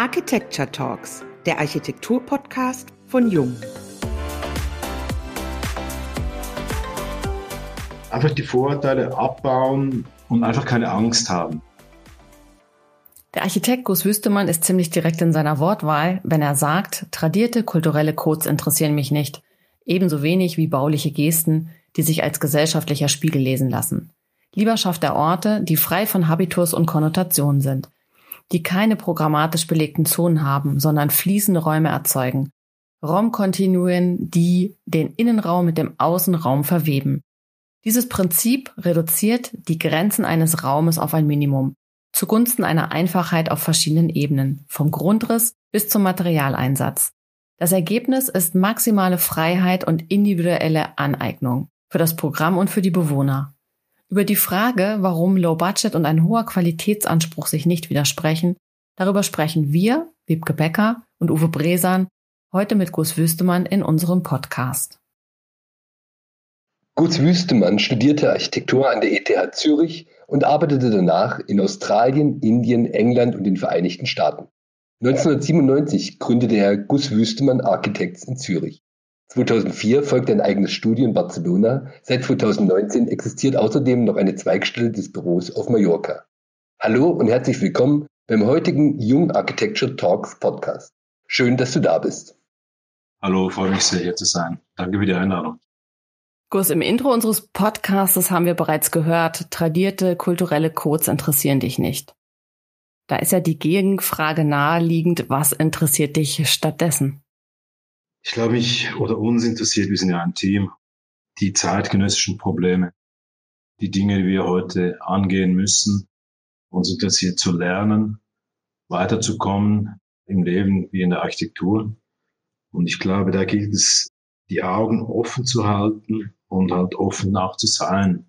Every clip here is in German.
Architecture Talks, der Architektur-Podcast von Jung. Einfach die Vorurteile abbauen und einfach keine Angst haben. Der Architekt Gus Wüstemann ist ziemlich direkt in seiner Wortwahl, wenn er sagt, tradierte kulturelle Codes interessieren mich nicht, ebenso wenig wie bauliche Gesten, die sich als gesellschaftlicher Spiegel lesen lassen. Lieber schafft er Orte, die frei von Habitus und Konnotationen sind, die keine programmatisch belegten Zonen haben, sondern fließende Räume erzeugen. Raumkontinuen, die den Innenraum mit dem Außenraum verweben. Dieses Prinzip reduziert die Grenzen eines Raumes auf ein Minimum, zugunsten einer Einfachheit auf verschiedenen Ebenen, vom Grundriss bis zum Materialeinsatz. Das Ergebnis ist maximale Freiheit und individuelle Aneignung für das Programm und für die Bewohner. Über die Frage, warum Low Budget und ein hoher Qualitätsanspruch sich nicht widersprechen, darüber sprechen wir, Wiebke Becker und Uwe Bresan, heute mit Gus Wüstemann in unserem Podcast. Gus Wüstemann studierte Architektur an der ETH Zürich und arbeitete danach in Australien, Indien, England und den Vereinigten Staaten. 1997 gründete er Gus Wüstemann Architects in Zürich. 2004 folgte ein eigenes Studio in Barcelona. Seit 2019 existiert außerdem noch eine Zweigstelle des Büros auf Mallorca. Hallo und herzlich willkommen beim heutigen Jung Architecture Talks Podcast. Schön, dass du da bist. Hallo, freue mich sehr, hier zu sein. Danke für die Einladung. Gus, im Intro unseres Podcasts haben wir bereits gehört, tradierte kulturelle Codes interessieren dich nicht. Da ist ja die Gegenfrage naheliegend, was interessiert dich stattdessen? Ich glaube, mich oder uns interessiert, wir sind ja ein Team, die zeitgenössischen Probleme, die Dinge, die wir heute angehen müssen. Uns interessiert zu lernen, weiterzukommen im Leben wie in der Architektur. Und ich glaube, da gilt es, die Augen offen zu halten und halt offen auch zu sein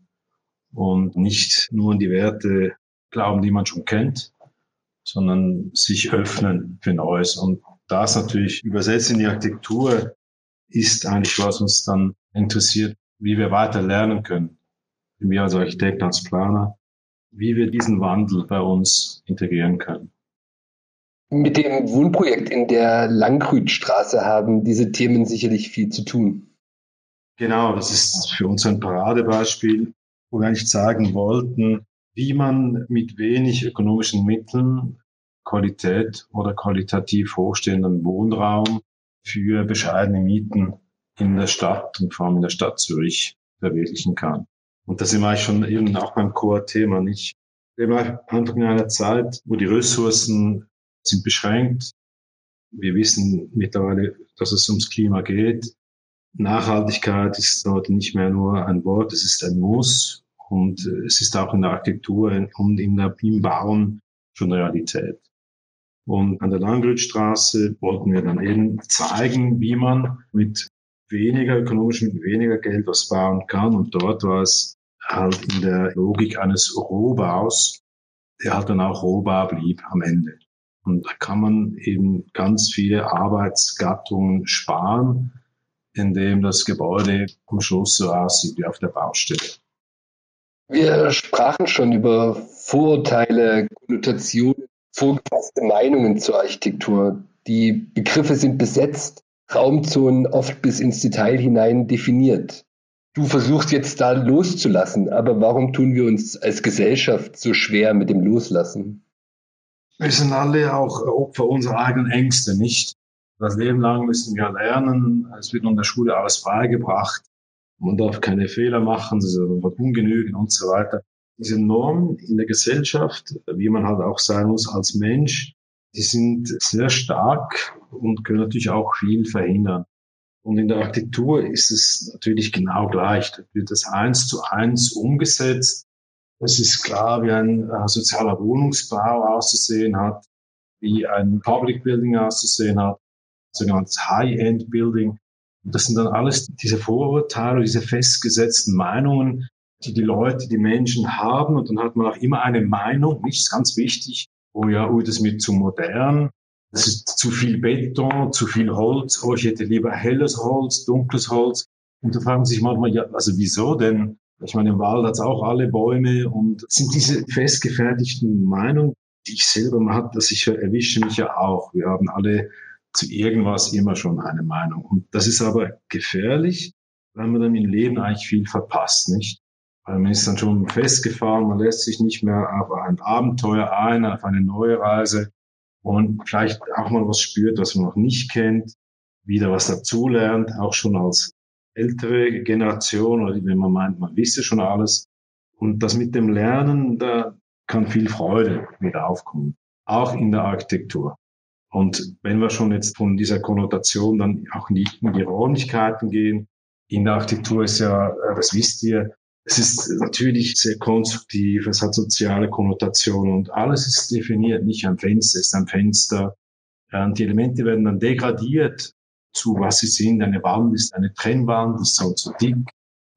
und nicht nur an die Werte glauben, die man schon kennt, sondern sich öffnen für Neues. Und das natürlich übersetzt in die Architektur ist eigentlich, was uns dann interessiert, wie wir weiter lernen können. Wir als Architekt, als Planer, wie wir diesen Wandel bei uns integrieren können. Mit dem Wohnprojekt in der Langrüdstraße haben diese Themen sicherlich viel zu tun. Genau, das ist für uns ein Paradebeispiel, wo wir eigentlich zeigen wollten, wie man mit wenig ökonomischen Mitteln Qualität oder qualitativ hochstehenden Wohnraum für bescheidene Mieten in der Stadt und vor allem in der Stadt Zürich verwirklichen kann. Und da sind wir eigentlich schon eben auch beim Core-Thema nicht. Wir leben einfach in einer Zeit, wo die Ressourcen sind beschränkt. Wir wissen mittlerweile, dass es ums Klima geht. Nachhaltigkeit ist heute nicht mehr nur ein Wort, es ist ein Muss. Und es ist auch in der Architektur und in der, im Bauen schon Realität. Und an der Langrütstraße wollten wir dann eben zeigen, wie man mit weniger ökonomisch, mit weniger Geld was bauen kann. Und dort war es halt in der Logik eines Rohbaus, der halt dann auch Rohbau blieb am Ende. Und da kann man eben ganz viele Arbeitsgattungen sparen, indem das Gebäude am Schluss so aussieht wie auf der Baustelle. Wir sprachen schon über Vorurteile, Konnotationen vorgefasste Meinungen zur Architektur. Die Begriffe sind besetzt, Raumzonen oft bis ins Detail hinein definiert. Du versuchst jetzt da loszulassen, aber warum tun wir uns als Gesellschaft so schwer mit dem Loslassen? Wir sind alle auch Opfer unserer eigenen Ängste, nicht? Das Leben lang müssen wir lernen, es wird in der Schule alles beigebracht. Man darf keine Fehler machen, es wird ungenügend und so weiter diese Normen in der Gesellschaft, wie man halt auch sein muss als Mensch, die sind sehr stark und können natürlich auch viel verhindern. Und in der Architektur ist es natürlich genau gleich. Da wird das eins zu eins umgesetzt. Es ist klar, wie ein äh, sozialer Wohnungsbau auszusehen hat, wie ein Public Building auszusehen hat, sogenanntes High-End Building. das sind dann alles diese Vorurteile, diese festgesetzten Meinungen, die die Leute, die Menschen haben. Und dann hat man auch immer eine Meinung, nicht ganz wichtig, oh ja, oh, das ist mir zu modern, das ist zu viel Beton, zu viel Holz, oh, ich hätte lieber helles Holz, dunkles Holz. Und da fragen sich manchmal, ja, also wieso denn? Ich meine, im Wald hat es auch alle Bäume und sind diese festgefertigten Meinungen, ich selber, man hat das, ich erwische mich ja auch. Wir haben alle zu irgendwas immer schon eine Meinung. Und das ist aber gefährlich, weil man dann im Leben eigentlich viel verpasst, nicht? Weil man ist dann schon festgefahren, man lässt sich nicht mehr auf ein Abenteuer ein, auf eine neue Reise und vielleicht auch mal was spürt, was man noch nicht kennt, wieder was dazulernt, auch schon als ältere Generation oder wenn man meint, man wisse schon alles. Und das mit dem Lernen, da kann viel Freude wieder aufkommen, auch in der Architektur. Und wenn wir schon jetzt von dieser Konnotation dann auch die, in die Räumlichkeiten gehen, in der Architektur ist ja, äh, das wisst ihr, es ist natürlich sehr konstruktiv, es hat soziale Konnotationen und alles ist definiert, nicht ein Fenster ist ein Fenster. Und die Elemente werden dann degradiert zu was sie sind. Eine Wand ist eine Trennwand, ist so zu dick.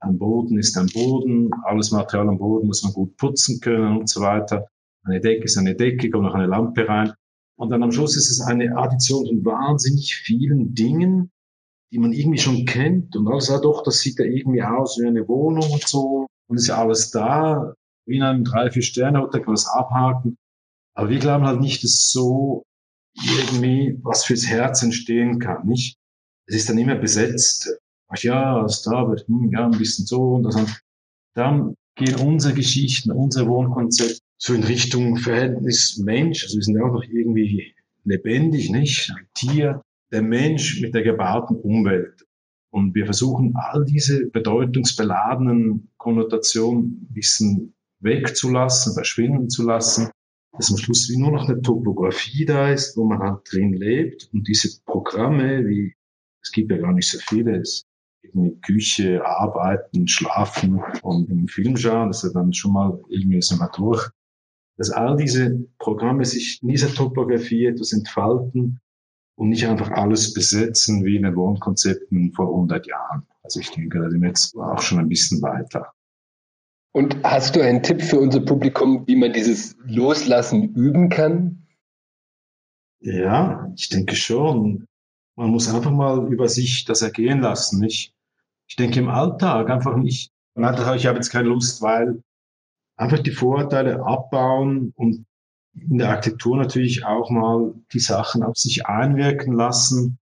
Ein Boden ist ein Boden. Alles Material am Boden muss man gut putzen können und so weiter. Eine Decke ist eine Decke, kommt noch eine Lampe rein. Und dann am Schluss ist es eine Addition von wahnsinnig vielen Dingen, die man irgendwie schon kennt. Und alles, ja doch, das sieht ja irgendwie aus wie eine Wohnung und so. Und ist ja alles da. Wie in einem drei, vier Sterne Hotel kann man das abhaken. Aber wir glauben halt nicht, dass so irgendwie was fürs Herz entstehen kann, nicht? Es ist dann immer besetzt. Ach ja, was da wird, hm, ja, ein bisschen so und das. Dann gehen unsere Geschichten, unser Wohnkonzept so in Richtung Verhältnis Mensch. Also wir sind auch noch irgendwie lebendig, nicht? Ein Tier, der Mensch mit der gebauten Umwelt. Und wir versuchen all diese bedeutungsbeladenen Konnotationen ein bisschen wegzulassen, verschwinden zu lassen, dass am Schluss wie nur noch eine Topografie da ist, wo man halt drin lebt und diese Programme, wie es gibt ja gar nicht so viele, es irgendwie Küche, Arbeiten, Schlafen und im Film schauen, das ist ja dann schon mal irgendwie so mal durch, dass all diese Programme sich in dieser Topografie etwas entfalten und nicht einfach alles besetzen wie in den Wohnkonzepten vor 100 Jahren. Also ich denke, da sind wir jetzt auch schon ein bisschen weiter. Und hast du einen Tipp für unser Publikum, wie man dieses Loslassen üben kann? Ja, ich denke schon. Man muss einfach mal über sich das ergehen lassen, nicht? Ich denke im Alltag einfach nicht, ich habe jetzt keine Lust, weil einfach die Vorurteile abbauen und in der Architektur natürlich auch mal die Sachen auf sich einwirken lassen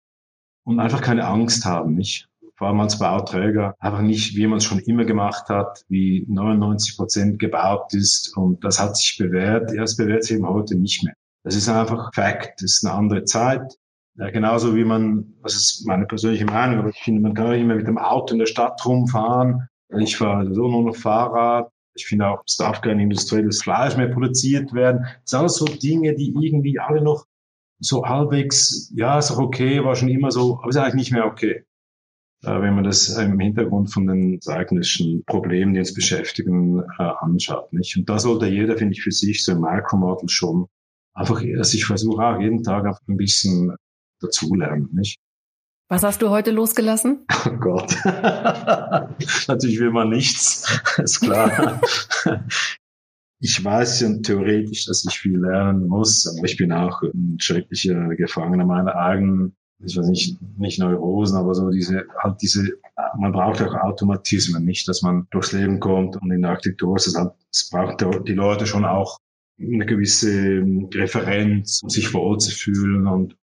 und einfach keine Angst haben, nicht? Vor allem als Bauträger einfach nicht, wie man es schon immer gemacht hat, wie 99 Prozent gebaut ist und das hat sich bewährt. Ja, es bewährt sich eben heute nicht mehr. Das ist einfach Fakt. Das ist eine andere Zeit. Ja, genauso wie man, das ist meine persönliche Meinung, aber ich finde, man kann auch nicht mehr mit dem Auto in der Stadt rumfahren. Ich fahre so nur noch Fahrrad. Ich finde auch, es darf kein industrielles Fleisch mehr produziert werden. Das sind alles so Dinge, die irgendwie alle noch so halbwegs, ja, ist auch okay, war schon immer so, aber ist eigentlich nicht mehr okay. Äh, wenn man das im Hintergrund von den eigentlichen Problemen, die uns beschäftigen, äh, anschaut. Nicht? Und da sollte jeder, finde ich, für sich so im Micromodel schon einfach sich versuchen, auch jeden Tag ein bisschen dazulernen. Nicht? Was hast du heute losgelassen? Oh Gott. Natürlich will man nichts, ist klar. ich weiß ja theoretisch, dass ich viel lernen muss, aber ich bin auch ein schrecklicher Gefangener meiner eigenen, ich weiß nicht, nicht Neurosen, aber so diese, halt diese, man braucht auch Automatismen, nicht, dass man durchs Leben kommt und in der Architektur ist es halt, es braucht die Leute schon auch eine gewisse Referenz, um sich wohl zu fühlen und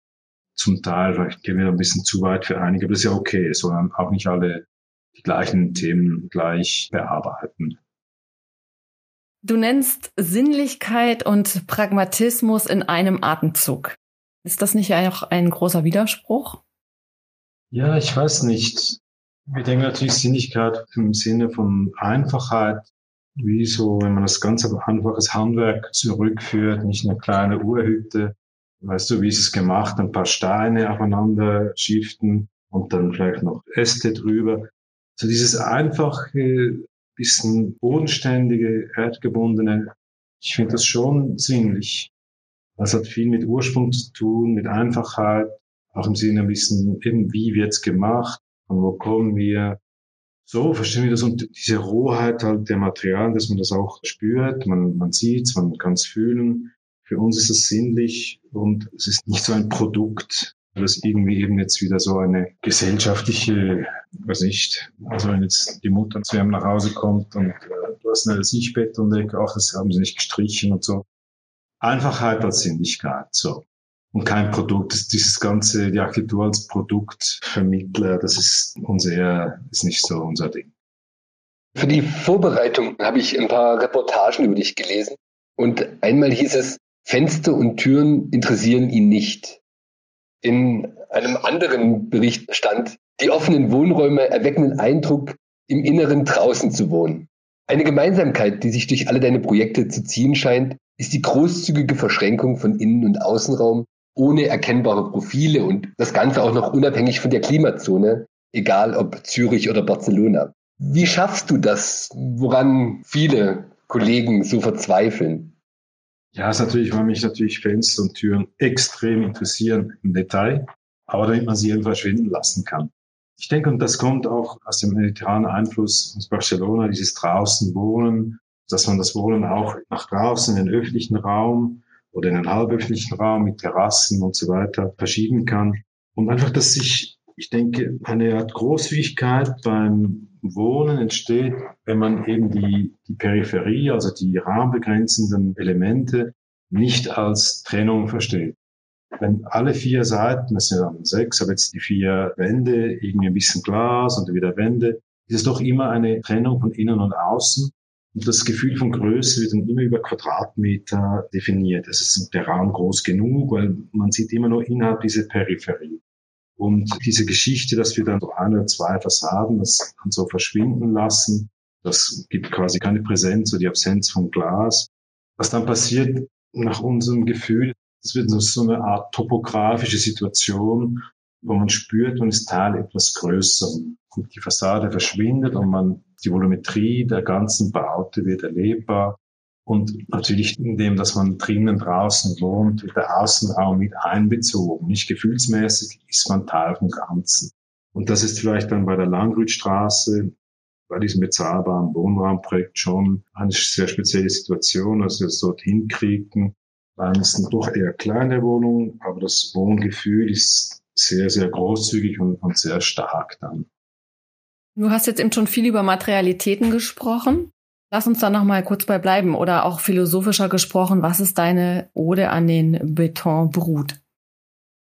zum Teil, vielleicht gehen wir ein bisschen zu weit für einige, aber das ist ja okay, sondern auch nicht alle die gleichen Themen gleich bearbeiten. Du nennst Sinnlichkeit und Pragmatismus in einem Atemzug. Ist das nicht auch ein großer Widerspruch? Ja, ich weiß nicht. Wir denken natürlich Sinnlichkeit im Sinne von Einfachheit, wie so, wenn man das ganz einfaches Handwerk zurückführt, nicht eine kleine Urhütte, weißt du, wie ist es gemacht? Ein paar Steine aufeinander schiften und dann vielleicht noch Äste drüber. So dieses einfache, bisschen bodenständige, erdgebundene, ich finde das schon sinnlich. Das hat viel mit Ursprung zu tun, mit Einfachheit, auch im Sinne ein bisschen, eben wie wird's gemacht, von wo kommen wir. So verstehen wir das und diese Rohheit halt der Materialien, dass man das auch spürt, man, man sieht's, man kann es fühlen. Für uns ist es sinnlich und es ist nicht so ein Produkt, das irgendwie eben jetzt wieder so eine gesellschaftliche, weiß nicht, also wenn jetzt die Mutter zu einem nach Hause kommt und äh, du hast ein Sichtbett und denkt, ach, das haben sie nicht gestrichen und so. Einfachheit als Sinnlichkeit, so. Und kein Produkt. Dieses ganze, die Architektur als Produktvermittler, das ist unser, ist nicht so unser Ding. Für die Vorbereitung habe ich ein paar Reportagen über dich gelesen. Und einmal hieß es, Fenster und Türen interessieren ihn nicht. In einem anderen Bericht stand, die offenen Wohnräume erwecken den Eindruck, im Inneren draußen zu wohnen. Eine Gemeinsamkeit, die sich durch alle deine Projekte zu ziehen scheint, ist die großzügige Verschränkung von Innen- und Außenraum ohne erkennbare Profile und das Ganze auch noch unabhängig von der Klimazone, egal ob Zürich oder Barcelona. Wie schaffst du das, woran viele Kollegen so verzweifeln? Ja, ist natürlich, weil mich natürlich Fenster und Türen extrem interessieren im Detail, aber damit man sie eben verschwinden lassen kann. Ich denke, und das kommt auch aus dem mediterranen Einfluss aus Barcelona, dieses draußen Wohnen, dass man das Wohnen auch nach draußen in den öffentlichen Raum oder in den halböffentlichen Raum mit Terrassen und so weiter verschieben kann. Und einfach, dass sich, ich denke, eine Art Großzügigkeit beim Wohnen entsteht, wenn man eben die, die Peripherie, also die rahmenbegrenzenden Elemente nicht als Trennung versteht. Wenn alle vier Seiten, das sind dann sechs, aber jetzt die vier Wände, irgendwie ein bisschen Glas und wieder Wände, ist es doch immer eine Trennung von innen und außen. Und das Gefühl von Größe wird dann immer über Quadratmeter definiert. Es ist der Raum groß genug, weil man sieht immer nur innerhalb dieser Peripherie. Und diese Geschichte, dass wir dann so ein oder zwei Fassaden das so verschwinden lassen, das gibt quasi keine Präsenz oder die Absenz von Glas. Was dann passiert nach unserem Gefühl, es wird so eine Art topografische Situation, wo man spürt, man ist Teil etwas größer. Und die Fassade verschwindet und man, die Volumetrie der ganzen Baute wird erlebbar. Und natürlich in dem, dass man drinnen draußen wohnt, wird der Außenraum mit einbezogen. Nicht gefühlsmäßig ist man Teil vom Ganzen. Und das ist vielleicht dann bei der Langrütstraße, bei diesem bezahlbaren Wohnraumprojekt schon eine sehr spezielle Situation, dass wir es dort hinkriegen. Weil es sind doch eher kleine Wohnungen, aber das Wohngefühl ist sehr, sehr großzügig und, und sehr stark dann. Du hast jetzt eben schon viel über Materialitäten gesprochen. Lass uns da noch mal kurz bei bleiben oder auch philosophischer gesprochen. Was ist deine Ode an den Betonbrut?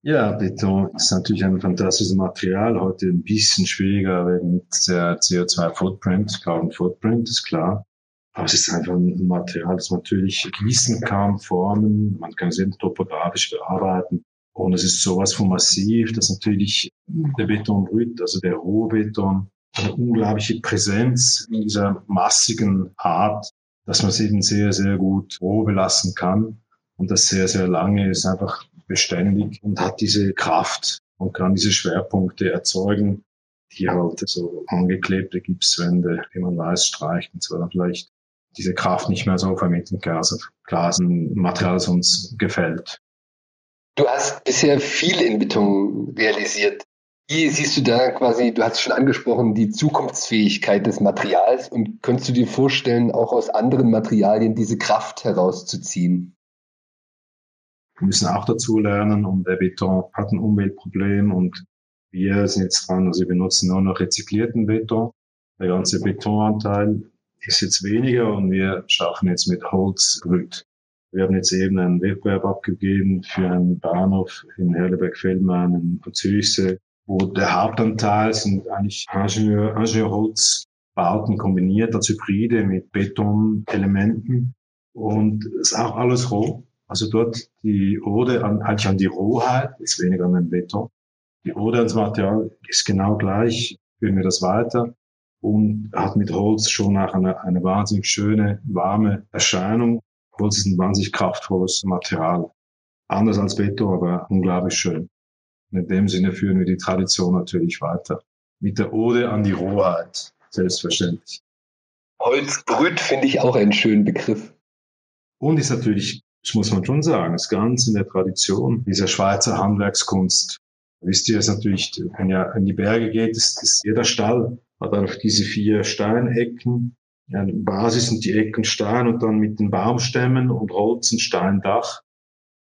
Ja, Beton ist natürlich ein fantastisches Material. Heute ein bisschen schwieriger wegen der CO2-Footprint, Carbon Footprint, ist klar. Aber es ist einfach ein Material, das man natürlich gießen kann, formen. Man kann es eben topografisch bearbeiten. Und es ist sowas von massiv, dass natürlich der Betonbrut, also der Rohbeton, eine unglaubliche Präsenz in dieser massigen Art, dass man es eben sehr, sehr gut roh belassen kann. Und das sehr, sehr lange ist einfach beständig und hat diese Kraft und kann diese Schwerpunkte erzeugen, die halt so angeklebte Gipswände, wie man weiß, streicht und zwar dann vielleicht diese Kraft nicht mehr so vermitteln kann. Also klar ist ein Material, das uns gefällt. Du hast bisher viel in Beton realisiert. Wie siehst du da quasi, du hast schon angesprochen, die Zukunftsfähigkeit des Materials und könntest du dir vorstellen, auch aus anderen Materialien diese Kraft herauszuziehen? Wir müssen auch dazu lernen und der Beton hat ein Umweltproblem und wir sind jetzt dran, also wir benutzen nur noch rezyklierten Beton. Der ganze Betonanteil ist jetzt weniger und wir schaffen jetzt mit Holzbrüt. Wir haben jetzt eben einen Wettbewerb abgegeben für einen Bahnhof in Herleberg-Feldmann in Zürichsee wo der Hauptanteil sind eigentlich Ingenieur, Ingenieurholzbauten kombiniert als Hybride mit Betonelementen und ist auch alles roh. Also dort die Ode an, eigentlich an die Rohheit, ist weniger an den Beton. Die Ode ans Material ist genau gleich, führen wir das weiter und hat mit Holz schon auch eine, eine wahnsinnig schöne, warme Erscheinung. Holz ist ein wahnsinnig kraftvolles Material. Anders als Beton, aber unglaublich schön. In dem Sinne führen wir die Tradition natürlich weiter. Mit der Ode an die Rohheit, selbstverständlich. Holzbrüt finde ich auch einen schönen Begriff. Und ist natürlich, das muss man schon sagen, ist ganz in der Tradition dieser Schweizer Handwerkskunst. Wisst ihr, es natürlich, wenn ihr in die Berge geht, ist, ist jeder Stall hat einfach diese vier Steinecken. Ja, Basis sind die Ecken Stein und dann mit den Baumstämmen und Holz ein Steindach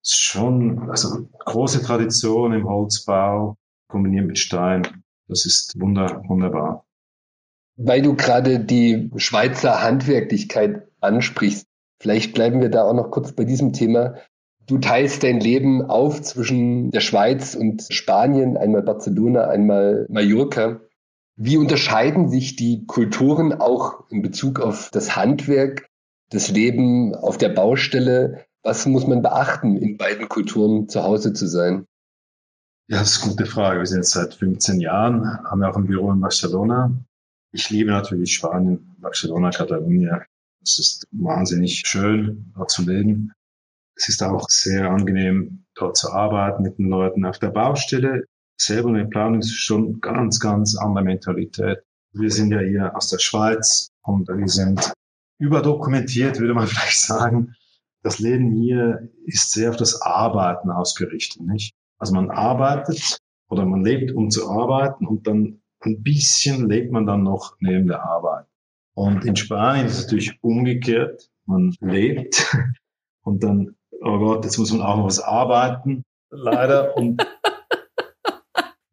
schon, also große Tradition im Holzbau kombiniert mit Stein. Das ist wunder, wunderbar. Weil du gerade die Schweizer Handwerklichkeit ansprichst, Vielleicht bleiben wir da auch noch kurz bei diesem Thema. Du teilst dein Leben auf zwischen der Schweiz und Spanien, einmal Barcelona, einmal Mallorca. Wie unterscheiden sich die Kulturen auch in Bezug auf das Handwerk, das Leben auf der Baustelle? Was muss man beachten, in beiden Kulturen zu Hause zu sein? Ja, das ist eine gute Frage. Wir sind jetzt seit 15 Jahren, haben wir auch ein Büro in Barcelona. Ich liebe natürlich Spanien, Barcelona, Katalonien. Es ist wahnsinnig schön, dort zu leben. Es ist auch sehr angenehm, dort zu arbeiten mit den Leuten auf der Baustelle selber eine Planung ist schon ganz, ganz andere Mentalität. Wir sind ja hier aus der Schweiz und wir sind überdokumentiert, würde man vielleicht sagen. Das Leben hier ist sehr auf das Arbeiten ausgerichtet, nicht? Also man arbeitet oder man lebt, um zu arbeiten und dann ein bisschen lebt man dann noch neben der Arbeit. Und in Spanien ist es natürlich umgekehrt. Man lebt und dann, oh Gott, jetzt muss man auch noch was arbeiten, leider. Und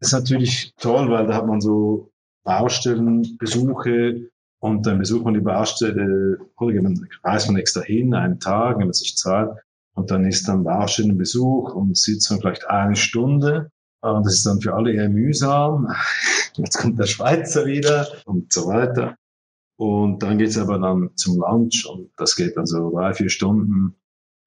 ist natürlich toll, weil da hat man so Baustellenbesuche und dann besucht man die Baustelle, oder man reist man extra hin, einen Tag, wenn man sich zahlt, und dann ist dann Baustellenbesuch und sitzt man vielleicht eine Stunde. Und das ist dann für alle eher mühsam. Jetzt kommt der Schweizer wieder und so weiter. Und dann geht's aber dann zum Lunch und das geht dann so drei, vier Stunden.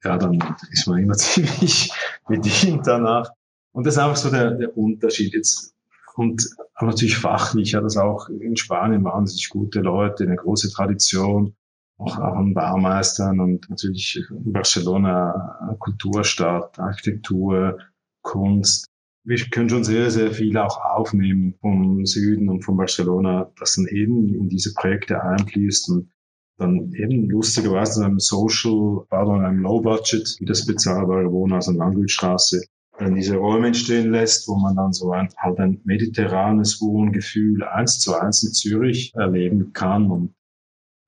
Ja, dann ist man immer ziemlich bedient danach. Und das ist einfach so der, der Unterschied jetzt. Und aber natürlich fachlich hat es auch in Spanien wahnsinnig gute Leute, eine große Tradition, auch, auch an Baumeistern und natürlich Barcelona Kulturstadt, Architektur, Kunst. Wir können schon sehr, sehr viel auch aufnehmen vom Süden und von Barcelona, das dann eben in diese Projekte einfließt und dann eben lustigerweise in einem Social, pardon, in einem Low Budget, wie das bezahlbare Wohnen, also Landwirtstraße, dann diese Räume entstehen lässt, wo man dann so ein, halt ein mediterranes Wohngefühl eins zu eins in Zürich erleben kann. Und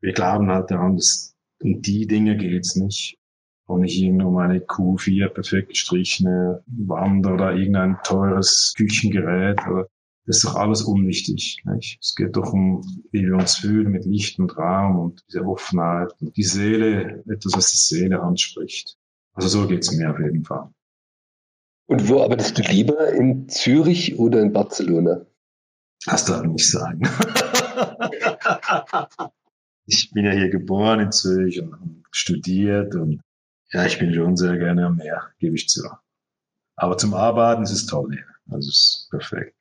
wir glauben halt daran, dass um die Dinge geht's nicht. Und nicht irgendwo um eine Q4 perfekt gestrichene Wand oder irgendein teures Küchengerät. Oder, das ist doch alles unwichtig. Nicht? Es geht doch um, wie wir uns fühlen mit Licht und Raum und diese Offenheit und die Seele, etwas, was die Seele anspricht. Also so geht's mir auf jeden Fall. Und wo arbeitest du lieber? In Zürich oder in Barcelona? Das darf ich nicht sagen. ich bin ja hier geboren in Zürich und studiert und ja, ich bin schon sehr gerne am Meer, gebe ich zu. Aber zum Arbeiten ist es toll hier. Also es ist perfekt.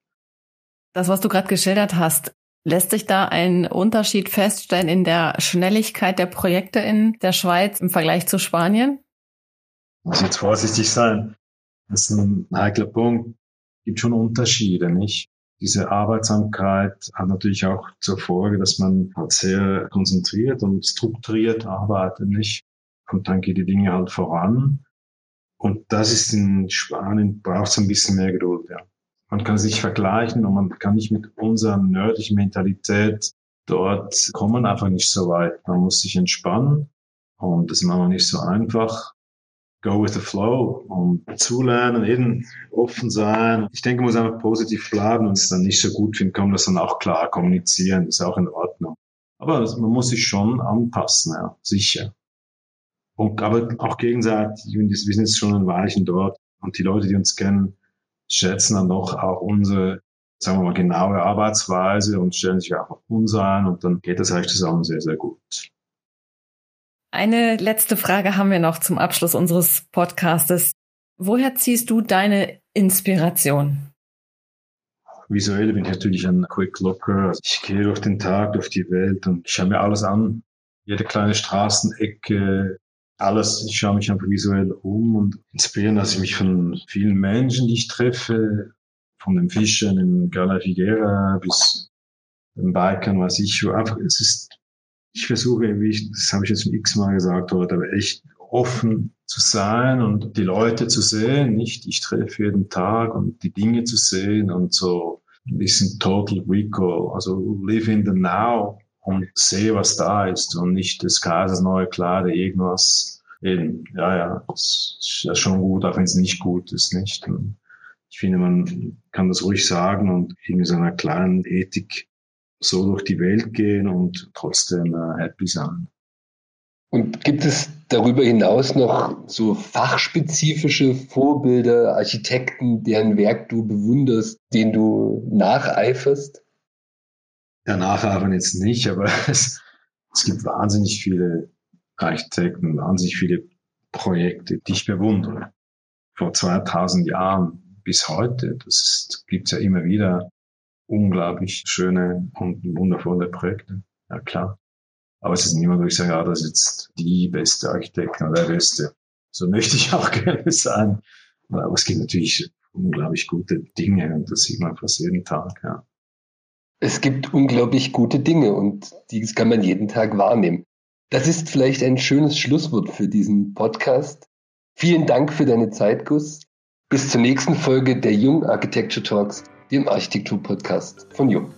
Das, was du gerade geschildert hast, lässt sich da ein Unterschied feststellen in der Schnelligkeit der Projekte in der Schweiz im Vergleich zu Spanien? Muss jetzt vorsichtig sein. Das ist ein heikler Punkt. Gibt schon Unterschiede, nicht? Diese Arbeitsamkeit hat natürlich auch zur Folge, dass man halt sehr konzentriert und strukturiert arbeitet, nicht? Und dann geht die Dinge halt voran. Und das ist in Spanien braucht es ein bisschen mehr Geduld, ja. Man kann sich vergleichen und man kann nicht mit unserer nördlichen Mentalität dort kommen einfach nicht so weit. Man muss sich entspannen und das ist manchmal nicht so einfach go with the flow und zulernen, eben offen sein. Ich denke, man muss einfach positiv bleiben und es dann nicht so gut finden, kann man das dann auch klar kommunizieren, ist auch in Ordnung. Aber man muss sich schon anpassen, ja, sicher. Und, aber auch gegenseitig, wir sind jetzt schon ein Weilchen dort und die Leute, die uns kennen, schätzen dann doch auch unsere, sagen wir mal, genaue Arbeitsweise und stellen sich auch auf uns ein und dann geht das eigentlich zusammen sehr, sehr gut. Eine letzte Frage haben wir noch zum Abschluss unseres Podcastes. Woher ziehst du deine Inspiration? Visuell bin ich natürlich ein Quick Looker. Ich gehe durch den Tag, durch die Welt und schaue mir alles an. Jede kleine Straßenecke, alles. Ich schaue mich einfach visuell um und inspirieren lasse ich mich von vielen Menschen, die ich treffe. Von den Fischern in Gala Figuera bis den Bikern, weiß ich. Einfach, es ist ich versuche, wie ich, das habe ich jetzt x-mal gesagt heute, aber echt offen zu sein und die Leute zu sehen, nicht ich treffe jeden Tag und die Dinge zu sehen und so ein bisschen total recall, also live in the now und sehe, was da ist und nicht das Kaisers neue Klare, irgendwas eben, ja, ja, das ist ja schon gut, auch wenn es nicht gut ist, nicht? Und ich finde, man kann das ruhig sagen und irgendwie so einer kleinen Ethik so durch die Welt gehen und trotzdem äh, happy sein. Und gibt es darüber hinaus noch so fachspezifische Vorbilder, Architekten, deren Werk du bewunderst, denen du nacheiferst? Ja, nacheifern jetzt nicht, aber es, es gibt wahnsinnig viele Architekten, wahnsinnig viele Projekte, die ich bewundere. Vor 2000 Jahren bis heute, das gibt es ja immer wieder unglaublich schöne und wundervolle Projekte. Ja, klar. Aber es ist niemand, wo ich sage, ja, das ist jetzt die beste Architektin oder der beste. So möchte ich auch gerne sein. Aber es gibt natürlich unglaublich gute Dinge und das sieht man fast jeden Tag, ja. Es gibt unglaublich gute Dinge und die kann man jeden Tag wahrnehmen. Das ist vielleicht ein schönes Schlusswort für diesen Podcast. Vielen Dank für deine Zeit, Gus. Bis zur nächsten Folge der Jung Architecture Talks, dem Architektur-Podcast von Jung.